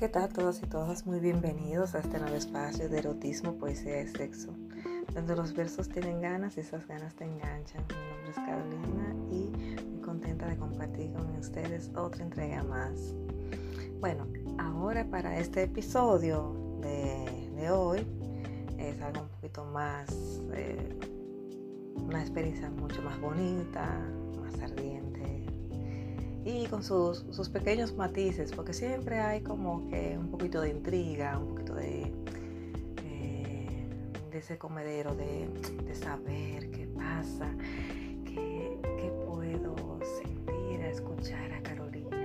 ¿qué tal todos y todas? Muy bienvenidos a este nuevo espacio de erotismo, poesía y sexo, donde los versos tienen ganas y esas ganas te enganchan. Mi nombre es Carolina y muy contenta de compartir con ustedes otra entrega más. Bueno, ahora para este episodio de, hoy es algo un poquito más, eh, una experiencia mucho más bonita, más ardiente, y con sus, pequeños matices, porque siempre hay como que un poquito de intriga, un poquito de, eh, ese comedero de, saber qué pasa, qué, puedo sentir, escuchar a Carolina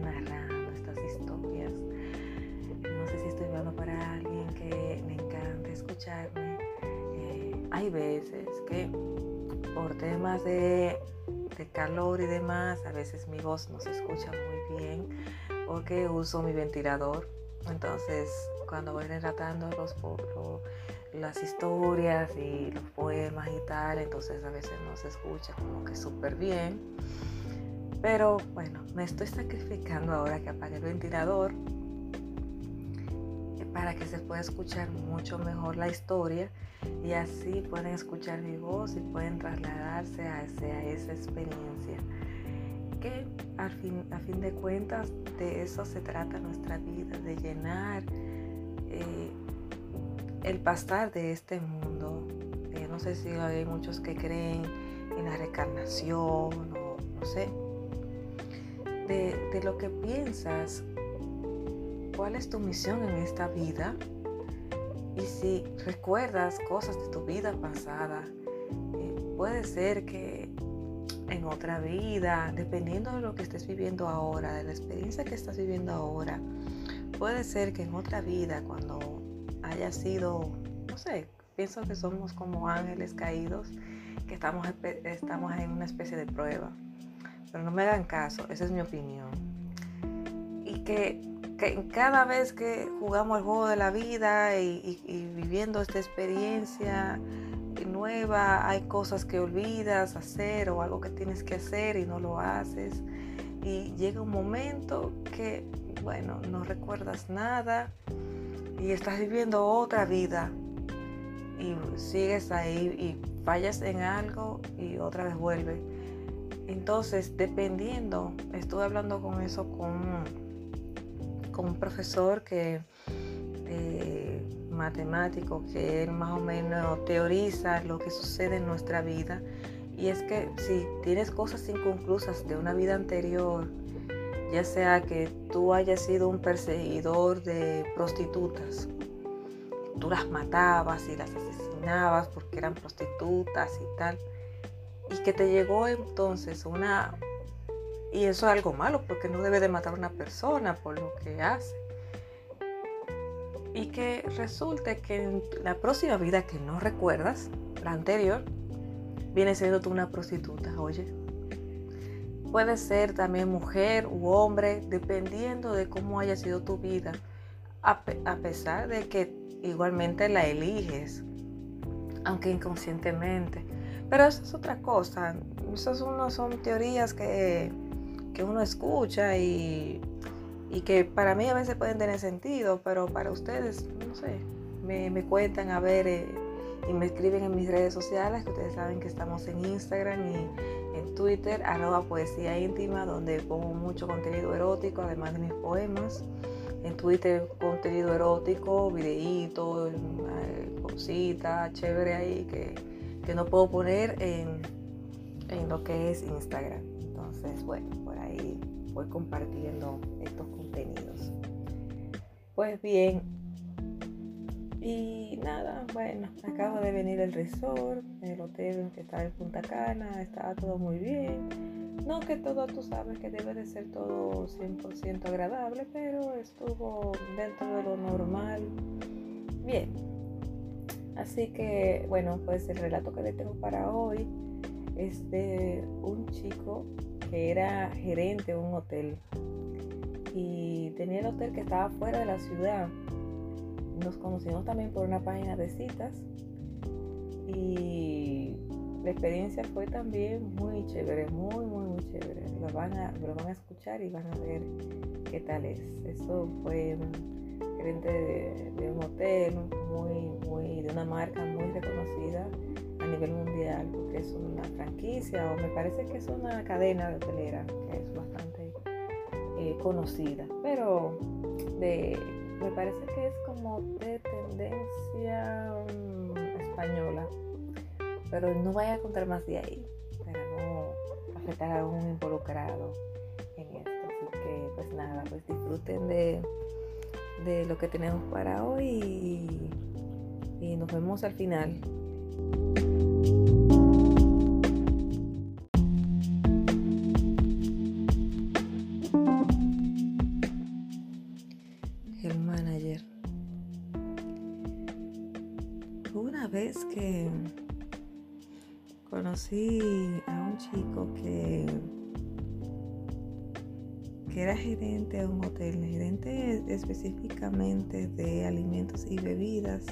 narrando estas historias. No sé si estoy hablando para alguien que le encanta escucharme. Eh, hay veces que por temas de de calor y demás, a veces mi voz no se escucha muy bien porque uso mi ventilador. Entonces, cuando voy relatando los, las historias y los poemas y tal, entonces a veces no se escucha como que súper bien. Pero bueno, me estoy sacrificando ahora que apague el ventilador para que se pueda escuchar mucho mejor la historia y así pueden escuchar mi voz y pueden trasladarse a, esa experiencia. Que al fin, a fin de cuentas de eso se trata nuestra vida, de llenar eh, el pastar de este mundo. Eh, no sé si hay muchos que creen en la reencarnación o no sé. De, de lo que piensas, cuál es tu misión en esta vida y si recuerdas cosas de tu vida pasada, eh, puede ser que en otra vida, dependiendo de lo que estés viviendo ahora, de la experiencia que estás viviendo ahora, puede ser que en otra vida, cuando haya sido, no sé, pienso que somos como ángeles caídos, que estamos, estamos en una especie de prueba. Pero no me hagan caso, esa es mi opinión. Y que cada vez que jugamos el juego de la vida y, viviendo esta experiencia nueva, hay cosas que olvidas hacer o algo que tienes que hacer y no lo haces. Y llega un momento que, bueno, no recuerdas nada y estás viviendo otra vida y sigues ahí y fallas en algo y otra vez vuelve. Entonces, dependiendo, estuve hablando con eso con con un profesor que eh, matemático que él más o menos teoriza lo que sucede en nuestra vida. Y es que si tienes cosas inconclusas de una vida anterior ya sea que tú hayas sido un perseguidor de prostitutas tú las matabas y las asesinabas porque eran prostitutas y tal y que te llegó entonces una y eso es algo malo porque no debe de matar a una persona por lo que hace. Y que resulte que en la próxima vida que no recuerdas, la anterior, viene siendo tú una prostituta, oye. Puede ser también mujer u hombre, dependiendo de cómo haya sido tu vida, a, pesar de que igualmente la eliges, aunque inconscientemente. Pero eso es otra cosa. Esas no son teorías que que uno escucha y, que para mí a veces pueden tener sentido, pero para ustedes, no sé, me, cuentan a ver eh, y me escriben en mis redes sociales, que ustedes saben que estamos en Instagram y en Twitter, arroba poesía íntima, donde pongo mucho contenido erótico, además de mis poemas. En Twitter contenido erótico, videíto, eh, cositas, chévere ahí que, no puedo poner en, en lo que es Instagram. Entonces, bueno, y voy compartiendo estos contenidos. Pues bien, y nada, bueno, acabo de venir el resort, el hotel que está en Punta Cana, está todo muy bien. No que todo tú sabes que debe de ser todo 100% agradable, pero estuvo dentro de lo normal. Bien. Así que, bueno, pues el relato que le tengo para hoy es de un chico era gerente de un hotel y tenía el hotel que estaba fuera de la ciudad. Nos conocimos también por una página de citas y la experiencia fue también muy chévere, muy, muy, muy chévere. Lo van a, lo van a escuchar y van a ver qué tal es. Eso fue gerente de, un hotel muy, muy, de una marca muy reconocida a nivel mundial, porque es una franquicia o me parece que es una cadena de hotelera que es bastante eh, conocida, pero de, me parece que es como de tendencia mm, española, pero no voy a contar más de ahí para no afectar a un involucrado en esto. Así que pues nada, pues disfruten de, de lo que tenemos para hoy y nos vemos al final. Que, era gerente de un hotel, gerente específicamente de alimentos y bebidas.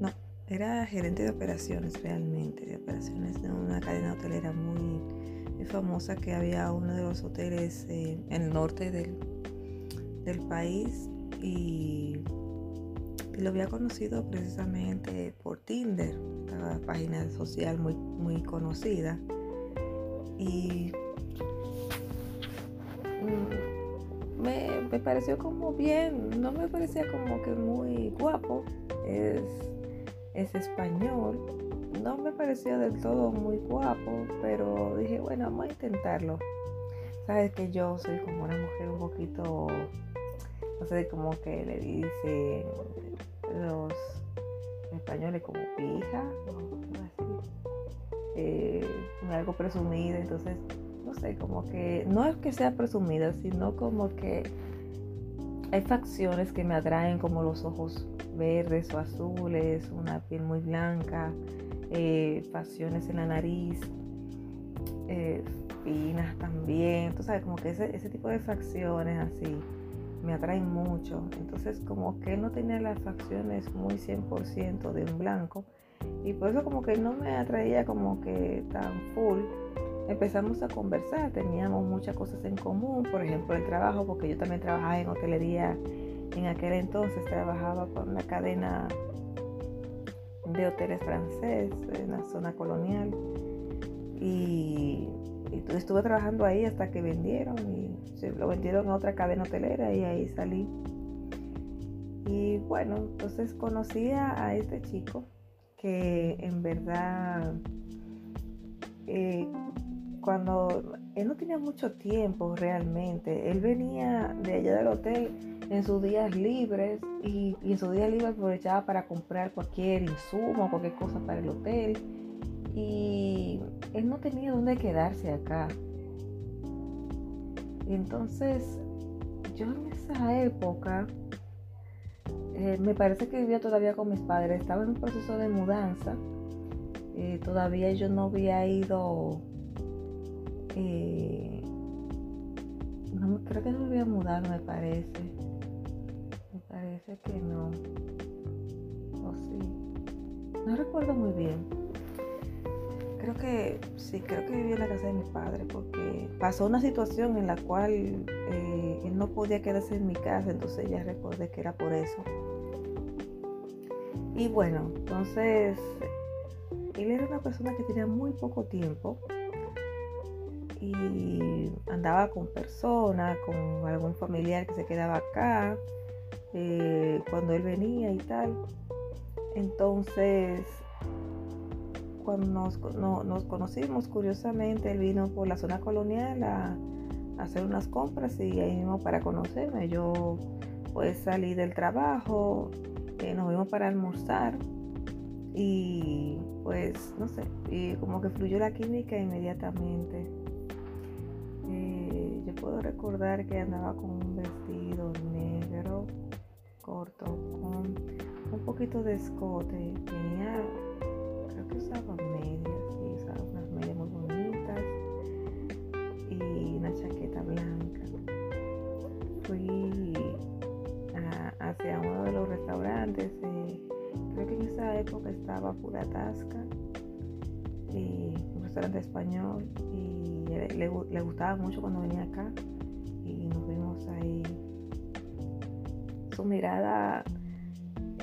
No, era gerente de operaciones realmente, de operaciones de una cadena hotelera muy, famosa que había uno de los hoteles en el norte del, del país y lo había conocido precisamente por Tinder, la página social muy, muy conocida. Y mm, me, pareció como bien, no me parecía como que muy guapo, es, es español, no me parecía del todo muy guapo, pero dije, bueno, vamos a intentarlo. Sabes que yo soy como una mujer un poquito, no sé, como que le dice los españoles como pija, eh, algo presumida, entonces, no sé, como que no es que sea presumida, sino como que hay facciones que me atraen como los ojos verdes o azules, una piel muy blanca, eh, facciones en la nariz, eh, finas también, tú sabes, como que ese, ese tipo de facciones así me atraen mucho. Entonces como que no tenía las facciones muy 100% de un blanco y por eso como que no me atraía como que tan full. Empezamos a conversar, teníamos muchas cosas en común, por ejemplo el trabajo, porque yo también trabajaba en hotelería en aquel entonces, trabajaba con una cadena de hoteles francés en la zona colonial y estuve trabajando ahí hasta que vendieron y se lo vendieron a otra cadena hotelera y ahí salí. Y bueno, entonces conocí a, este chico en verdad eh, cuando él no tenía mucho tiempo realmente, él venía de allá del hotel en sus días libres y, y en sus días libres aprovechaba para comprar cualquier insumo, cualquier cosa para el hotel y él no tenía dónde quedarse acá. Entonces, yo en esa época, eh, me parece que vivía todavía con mis padres, estaba en un proceso de mudanza, eh, todavía yo no había ido, eh, creo que no había mudado, me parece, me parece que no, o sí, no recuerdo muy bien creo que sí, creo que vivía en la casa de mi padre porque pasó una situación en la cual eh, él no podía quedarse en mi casa, entonces ya recordé que era por eso. Y bueno, entonces él era una persona que tenía muy poco tiempo y andaba con personas, con algún familiar que se quedaba acá eh, cuando él venía y tal. Entonces cuando nos, conocimos, curiosamente, él vino por la zona colonial a, hacer unas compras y ahí mismo para conocerme. Yo pues salí del trabajo, eh, nos vimos para almorzar y pues no sé, y como que fluyó la química inmediatamente. Eh, yo puedo recordar que andaba con un vestido negro corto con un poquito de escote, tenía pura tasca. Y restaurante español y le, le, gustaba mucho cuando venía acá y nos vimos ahí. Su mirada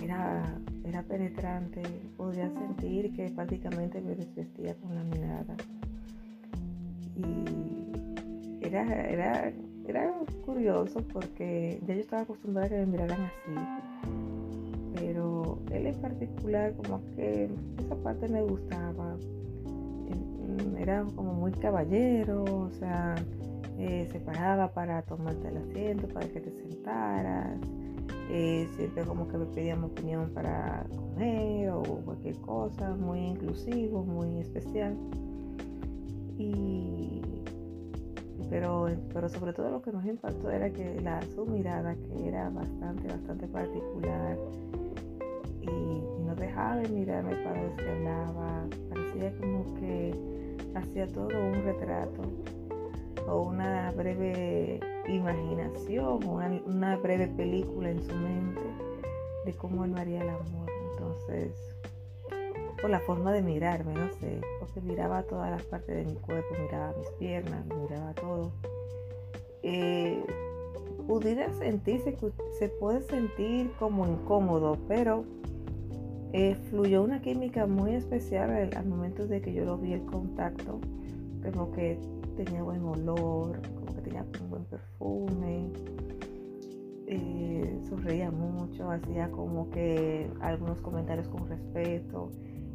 era, era penetrante, podía sentir que prácticamente me desvestía con la mirada. Y era, era, era curioso porque ya yo estaba acostumbrada a que me miraran así pero él en particular como que esa parte me gustaba. Era como muy caballero, o sea, eh, se paraba para tomarte el asiento, para que te sentaras. Eh, siempre como que me pedían opinión para comer o cualquier cosa, muy inclusivo, muy especial. Y, pero, pero sobre todo lo que más impactó era que la, su mirada, que era bastante, bastante particular, y, no dejaba de mirarme para ver si hablaba. Parecía como que hacía todo un retrato o una breve imaginación o una, breve película en su mente de cómo él haría el amor. Entonces, por la forma de mirarme, no sé, porque miraba todas las partes de mi cuerpo, miraba mis piernas, miraba todo. Eh, pudiera sentirse, se puede sentir como incómodo, pero eh, fluyó una química muy especial al, momento de que yo lo vi el contacto, como que tenía buen olor, como que tenía un buen perfume, eh, sonreía mucho, hacía como que algunos comentarios con respeto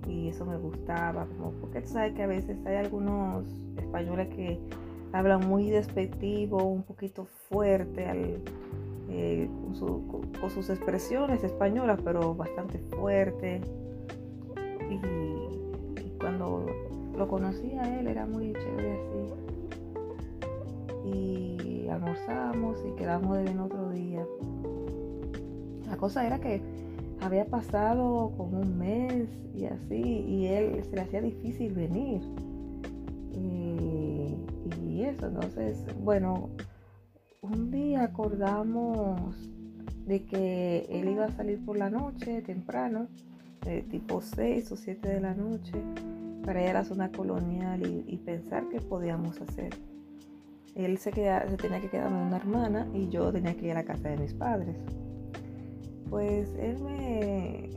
y eso me gustaba, como porque tú sabes que a veces hay algunos españoles que hablan muy despectivo, un poquito fuerte al eh, con, sus expresiones españolas, pero bastante fuerte. Y, cuando lo conocí a él era muy chévere así. Y almorzamos y quedamos de otro día. La cosa era que había pasado como un mes y así, y él se le hacía difícil venir. Y, y eso, entonces, bueno, un día acordamos de que él iba a salir por la noche temprano, tipo 6 o 7 de la noche, para ir a la zona colonial y, pensar qué podíamos hacer. Él se, se tenía que quedar con una hermana y yo tenía que ir a la casa de mis padres. Pues él me,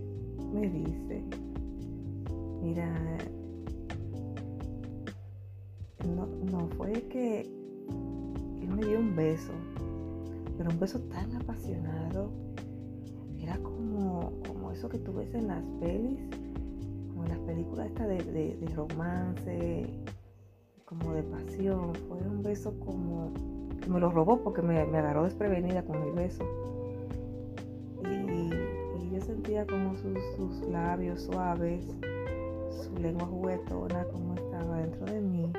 me dice, mira, no, no fue que me dio un beso, pero un beso tan apasionado. Era como, como eso que tú ves en las pelis, como en las películas estas de, romance, como de pasión. Fue un beso como me lo robó porque me, agarró desprevenida con el beso. Y, yo sentía como sus, sus labios suaves, su lengua juguetona, como estaba dentro de mí.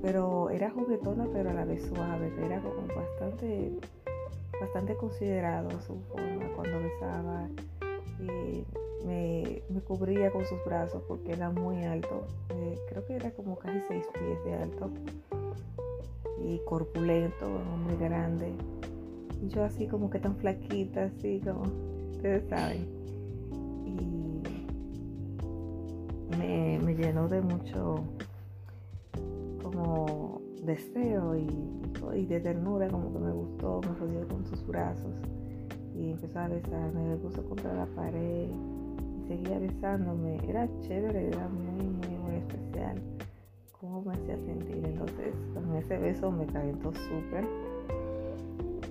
Pero era juguetona pero a la vez suave, era como bastante, bastante considerado su forma cuando besaba y me, cubría con sus brazos porque era muy alto, eh, creo que era como casi seis pies de alto y corpulento, muy grande yo así como que tan flaquita, así como ustedes saben y me, me llenó de mucho como deseo y, de ternura, como que me gustó, me rodeó con sus brazos y empezó a besarme, me puso contra la pared y seguía besándome. Era chévere, era muy, muy, muy especial. Cómo me hacía sentir. Entonces, con ese beso me calentó súper.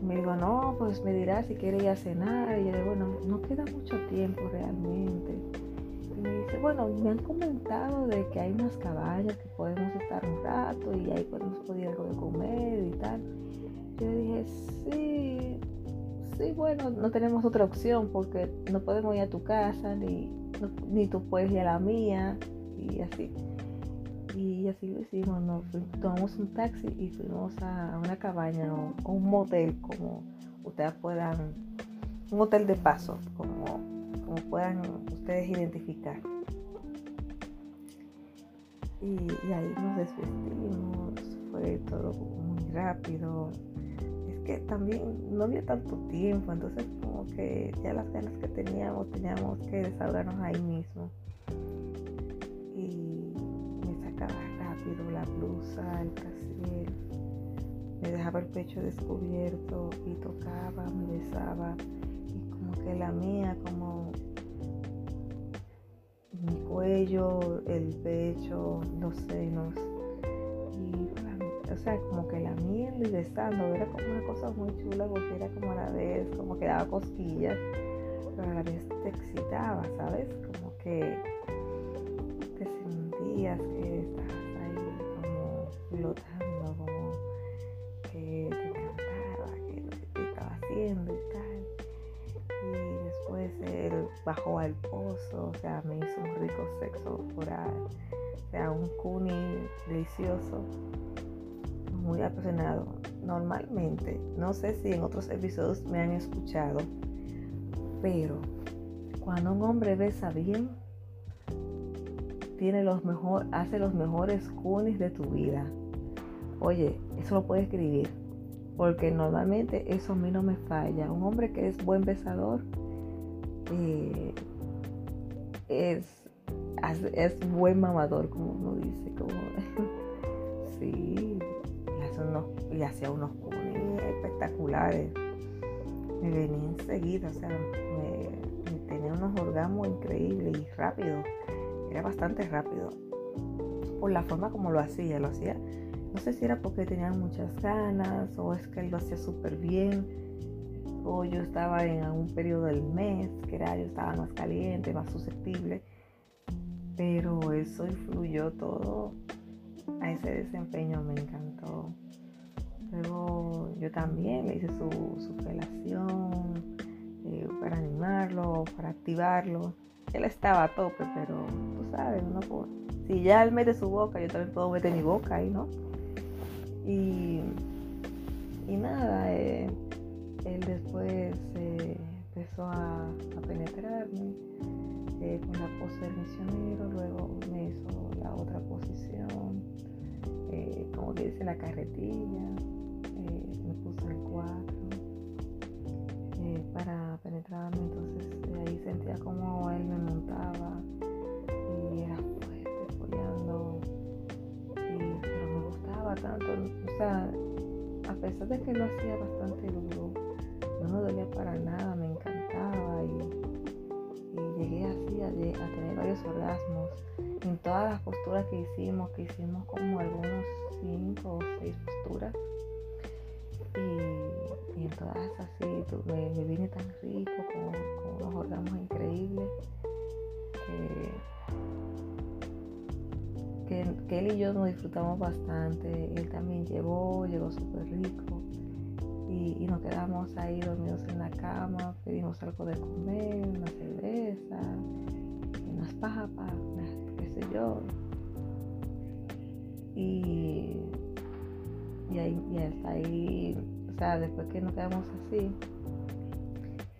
Me dijo, no, pues me dirá si quiere ir a cenar. Y yo digo, bueno, no queda mucho tiempo realmente me dice, bueno, me han comentado de que hay unas cabañas que podemos estar un rato y ahí podemos pedir algo de comer y tal. Yo dije, sí, sí, bueno, no tenemos otra opción porque no podemos ir a tu casa ni, ni tú puedes ir a la mía y así. Y así lo hicimos, nos tomamos un taxi y fuimos a una cabaña o, un motel como ustedes puedan, un hotel de paso, como como puedan ustedes identificar. Y, ahí nos desvestimos, fue todo muy rápido. Es que también no había tanto tiempo, entonces como que ya las ganas que teníamos, teníamos que desahogarnos ahí mismo. La blusa, el trasero, me dejaba el pecho descubierto y tocaba, me besaba y como que la mía, como mi cuello, el pecho, los senos. Y o sea, como que la miel y besando, era como una cosa muy chula porque era como a la vez, como que daba cosquillas, pero a la vez te excitaba, ¿sabes? Como que como flotando, como que te encantaba, que lo que te estaba haciendo y tal y después él bajó al pozo, o sea, me hizo un rico sexo oral, o sea, un cuni delicioso, muy apasionado. Normalmente, no sé si en otros episodios me han escuchado, pero cuando un hombre besa bien, tiene los mejor, hace los mejores cunis de tu vida. Oye, eso lo puedes escribir porque normalmente eso a mí no me falla. Un hombre que es buen besador eh, es, es, buen mamador, como uno dice. Como, sí, y, hacía unos punis espectaculares. Me venía enseguida, o sea, me, me tenía unos orgasmos increíbles y rápido. Era bastante rápido. Por la forma como lo hacía, lo hacía no sé si era porque tenían muchas ganas o es que él lo hacía súper bien o yo estaba en algún periodo del mes que era yo estaba más caliente, más susceptible. Pero eso influyó todo a ese desempeño, me encantó. Luego yo también le hice su, su felación eh, para animarlo, para activarlo. Él estaba a tope, pero tú sabes, uno, si ya él mete su boca, yo también puedo meter mi boca ahí, ¿no? Y, y nada, eh, él después eh, empezó a, penetrarme eh, con la pose del misionero, luego me hizo la otra posición, como que dice la carretilla, me puso el cuatro para penetrarme, entonces ahí sentía como él me montaba tanto, o sea, a pesar de que lo hacía bastante duro, no me dolía para nada, me encantaba y, llegué así a, tener varios orgasmos en todas las posturas que hicimos, que hicimos como algunos cinco o seis posturas. Y, en todas así me, vine tan rico, con, con unos orgasmos increíbles, que que, él y yo nos disfrutamos bastante. Él también llevó, llegó súper rico. Y, nos quedamos ahí dormidos en la cama, pedimos algo de comer, una cerveza, unas papas, qué sé yo. Y, y ahí, y hasta ahí, o sea, después que nos quedamos así,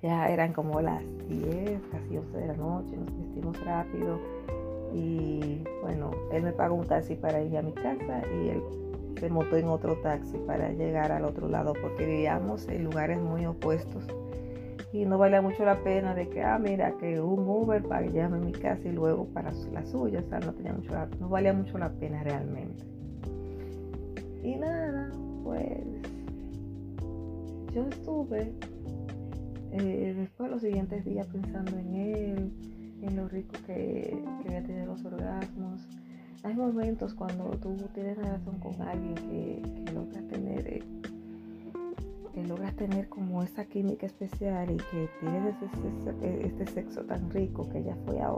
ya eran como las 10, casi 11 de la noche, nos vestimos rápido y bueno, él me pagó un taxi para ir a mi casa y él se montó en otro taxi para llegar al otro lado porque vivíamos en lugares muy opuestos y no valía mucho la pena de que, ah, mira, que un Uber para que a mi casa y luego para la suya, o sea, no, tenía mucho no valía mucho la pena realmente. Y nada, pues yo estuve eh, después los siguientes días pensando en él, en lo rico que, que voy a tener los orgasmos. Hay momentos cuando tú tienes relación con alguien que, que logras tener eh, que logras tener como esa química especial y que tienes este sexo tan rico que ya fue a,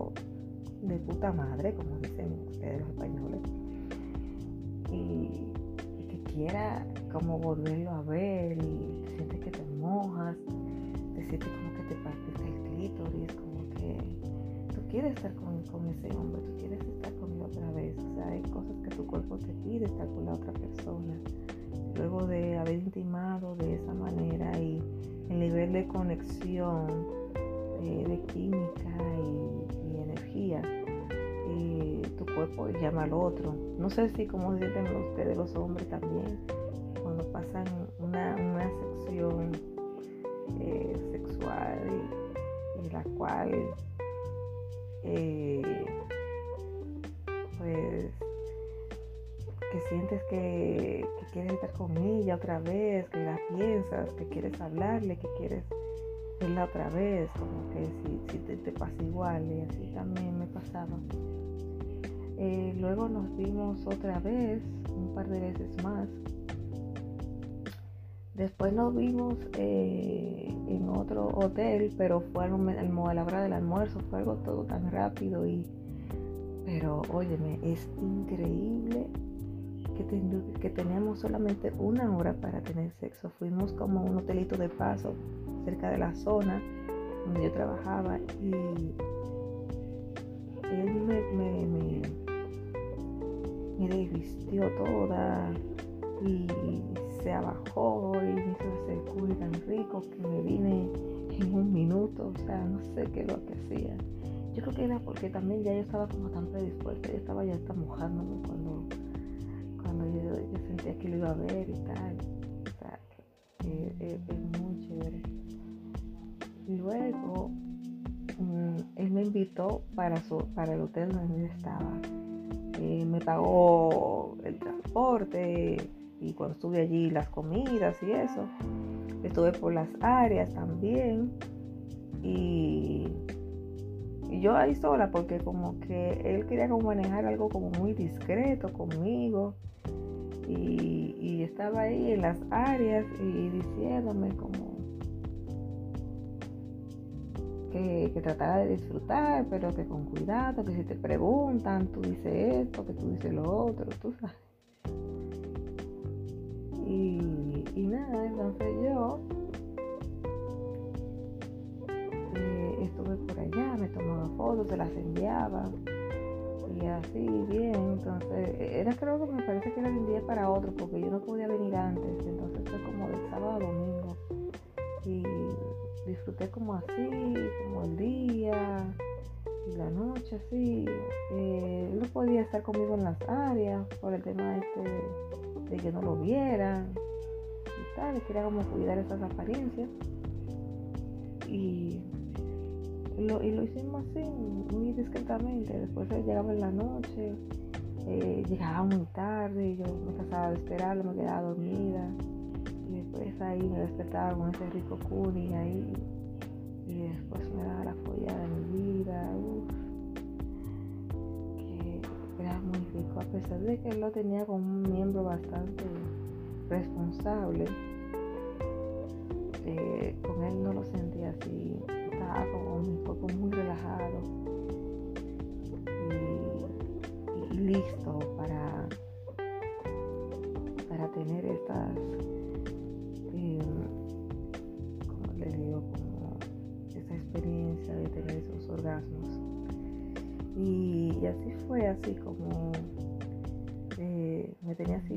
de puta madre, como dicen ustedes los españoles, y, que quiera como volverlo a ver y te sientes que te mojas, te sientes como que te palpita quieres estar con, ese hombre, tú quieres estar con él otra vez. O sea, hay cosas que tu cuerpo te pide estar con la otra persona. Luego de haber intimado de esa manera y el nivel de conexión, eh, de química y, energía, eh, tu cuerpo llama al otro. No sé si como sienten ustedes los hombres también, cuando pasan una, una sección eh, sexual y, y la cual eh, pues que sientes que, quieres estar con ella otra vez, que la piensas, que quieres hablarle, que quieres verla otra vez, como que si, te, pasa igual y así también me pasaba. Eh, luego nos vimos otra vez, un par de veces más. Después nos vimos eh, en otro hotel, pero fue a la hora del almuerzo, fue algo todo tan rápido y pero óyeme, es increíble que, que tenemos solamente una hora para tener sexo. Fuimos como a un hotelito de paso cerca de la zona donde yo trabajaba y él me, me, me, me desvistió toda y se abajó y hizo ese culo tan rico que me vine en un minuto, o sea, no sé qué es lo que hacía. Yo creo que era porque también ya yo estaba como tan predispuesta, yo estaba ya hasta mojándome cuando, cuando yo, sentía que lo iba a ver y tal. O sea, que es, muy chévere. Luego, mm, él me invitó para, su, para el hotel donde yo estaba. Eh, me pagó el transporte y cuando estuve allí las comidas y eso. Estuve por las áreas también. Y y yo ahí sola porque como que él quería como manejar algo como muy discreto conmigo. Y, estaba ahí en las áreas y diciéndome como que, que, tratara de disfrutar, pero que con cuidado, que si te preguntan, tú dices esto, que tú dices lo otro, tú sabes. Y, nada, entonces yo estuve por allá, me tomaba fotos, se las enviaba y así bien. Entonces, era creo que me parece que era de un día para otro porque yo no podía venir antes. Entonces fue como de sábado a domingo y disfruté como así, como el día y la noche así. Eh, no podía estar conmigo en las áreas por el tema este de, que no lo vieran y tal. Quería como cuidar esas apariencias. Y y lo, hicimos así, muy discretamente. Después él llegaba en la noche, eh, llegaba muy tarde, yo me cansaba de esperarlo, me quedaba dormida. Y después ahí me despertaba con ese rico cuni ahí. Y después me daba la follada de mi vida. Era muy rico, a pesar de que él lo tenía como un miembro bastante responsable. Eh, con él no lo sentía así como mi cuerpo muy relajado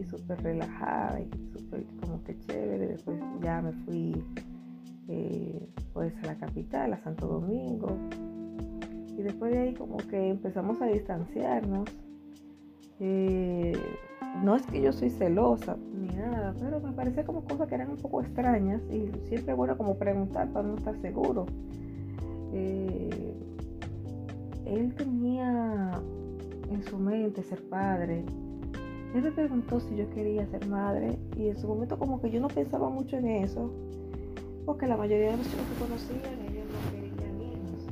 súper relajada y súper como que chévere. Después ya me fui eh, pues a la capital, a Santo Domingo. Y después de ahí como que empezamos a distanciarnos. Eh, no es que yo soy celosa ni nada, pero me parece como cosas que eran un poco extrañas y siempre bueno como preguntar para no estar seguro. Eh, él tenía en su mente ser padre. Él me preguntó si yo quería ser madre y en su momento como que yo no pensaba mucho en eso porque la mayoría de los chicos que conocían, ellos no querían hijos.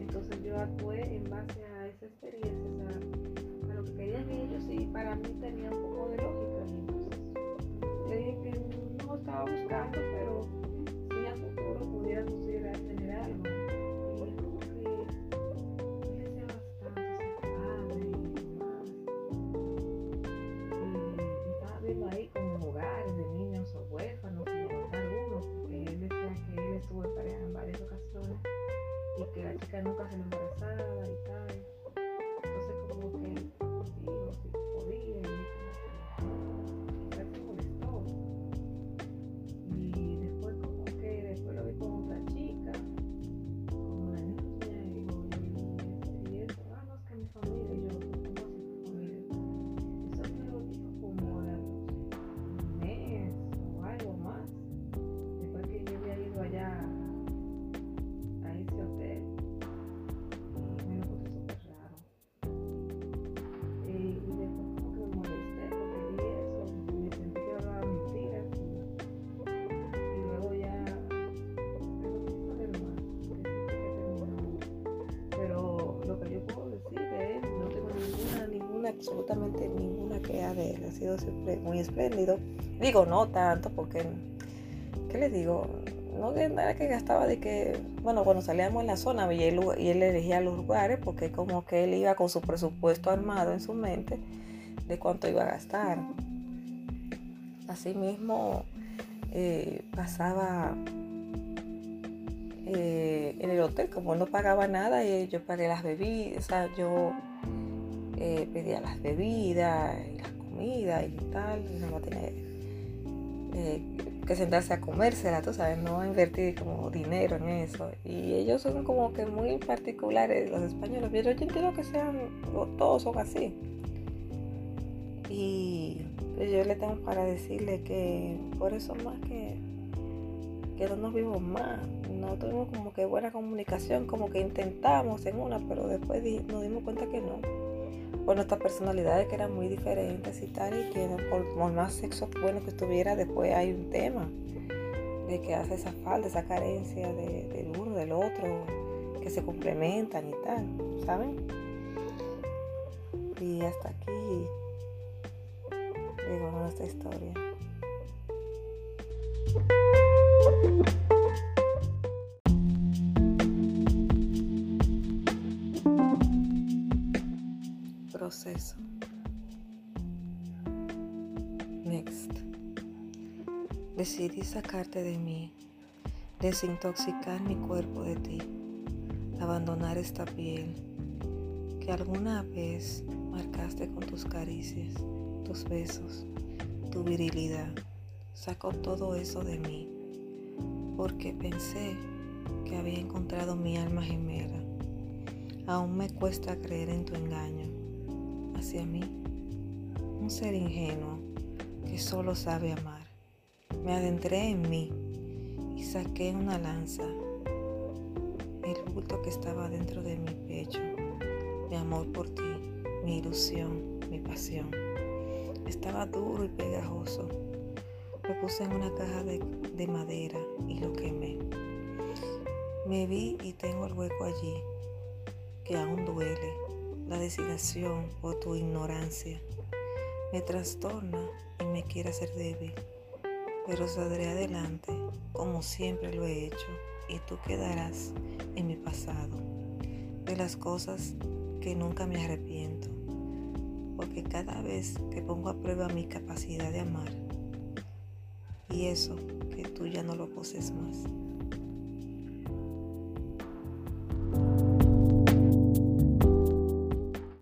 Entonces yo actué en base a esa experiencia, a, lo que querían ellos y para mí tenía un poco de lógica. Entonces le dije que no estaba buscando, Ha sido muy espléndido. Digo, no tanto, porque, ¿qué le digo? No nada que gastaba de que, bueno, cuando salíamos en la zona y él, y él elegía los lugares, porque como que él iba con su presupuesto armado en su mente de cuánto iba a gastar. Asimismo, eh, pasaba eh, en el hotel, como no pagaba nada, y yo pagué las bebidas, yo eh, pedía las bebidas comidas y tal, y no tenía que sentarse a comérsela, tú sabes, no invertir como dinero en eso. Y ellos son como que muy particulares, los españoles, pero yo entiendo que sean, todos son así. Y yo le tengo para decirle que por eso más que, que no nos vimos más, no tuvimos como que buena comunicación, como que intentamos en una, pero después nos dimos cuenta que no. Por nuestras personalidades que eran muy diferentes y tal, y que por, más sexo bueno que estuviera, después hay un tema de que hace esa falta, esa carencia de, del uno, del otro, que se complementan y tal, ¿saben? Y hasta aquí llegó nuestra historia. Proceso. Next. Decidí sacarte de mí, desintoxicar mi cuerpo de ti, abandonar esta piel que alguna vez marcaste con tus caricias tus besos, tu virilidad. Saco todo eso de mí, porque pensé que había encontrado mi alma gemela. Aún me cuesta creer en tu engaño hacia mí, un ser ingenuo que solo sabe amar. Me adentré en mí y saqué una lanza, el bulto que estaba dentro de mi pecho, mi amor por ti, mi ilusión, mi pasión. Estaba duro y pegajoso. Lo puse en una caja de, de madera y lo quemé. Me vi y tengo el hueco allí, que aún duele, la designación o tu ignorancia. Me trastorna y me quiere hacer débil, pero saldré adelante como siempre lo he hecho y tú quedarás en mi pasado, de las cosas que nunca me arrepiento porque cada vez que pongo a prueba mi capacidad de amar, y eso que tú ya no lo posees más,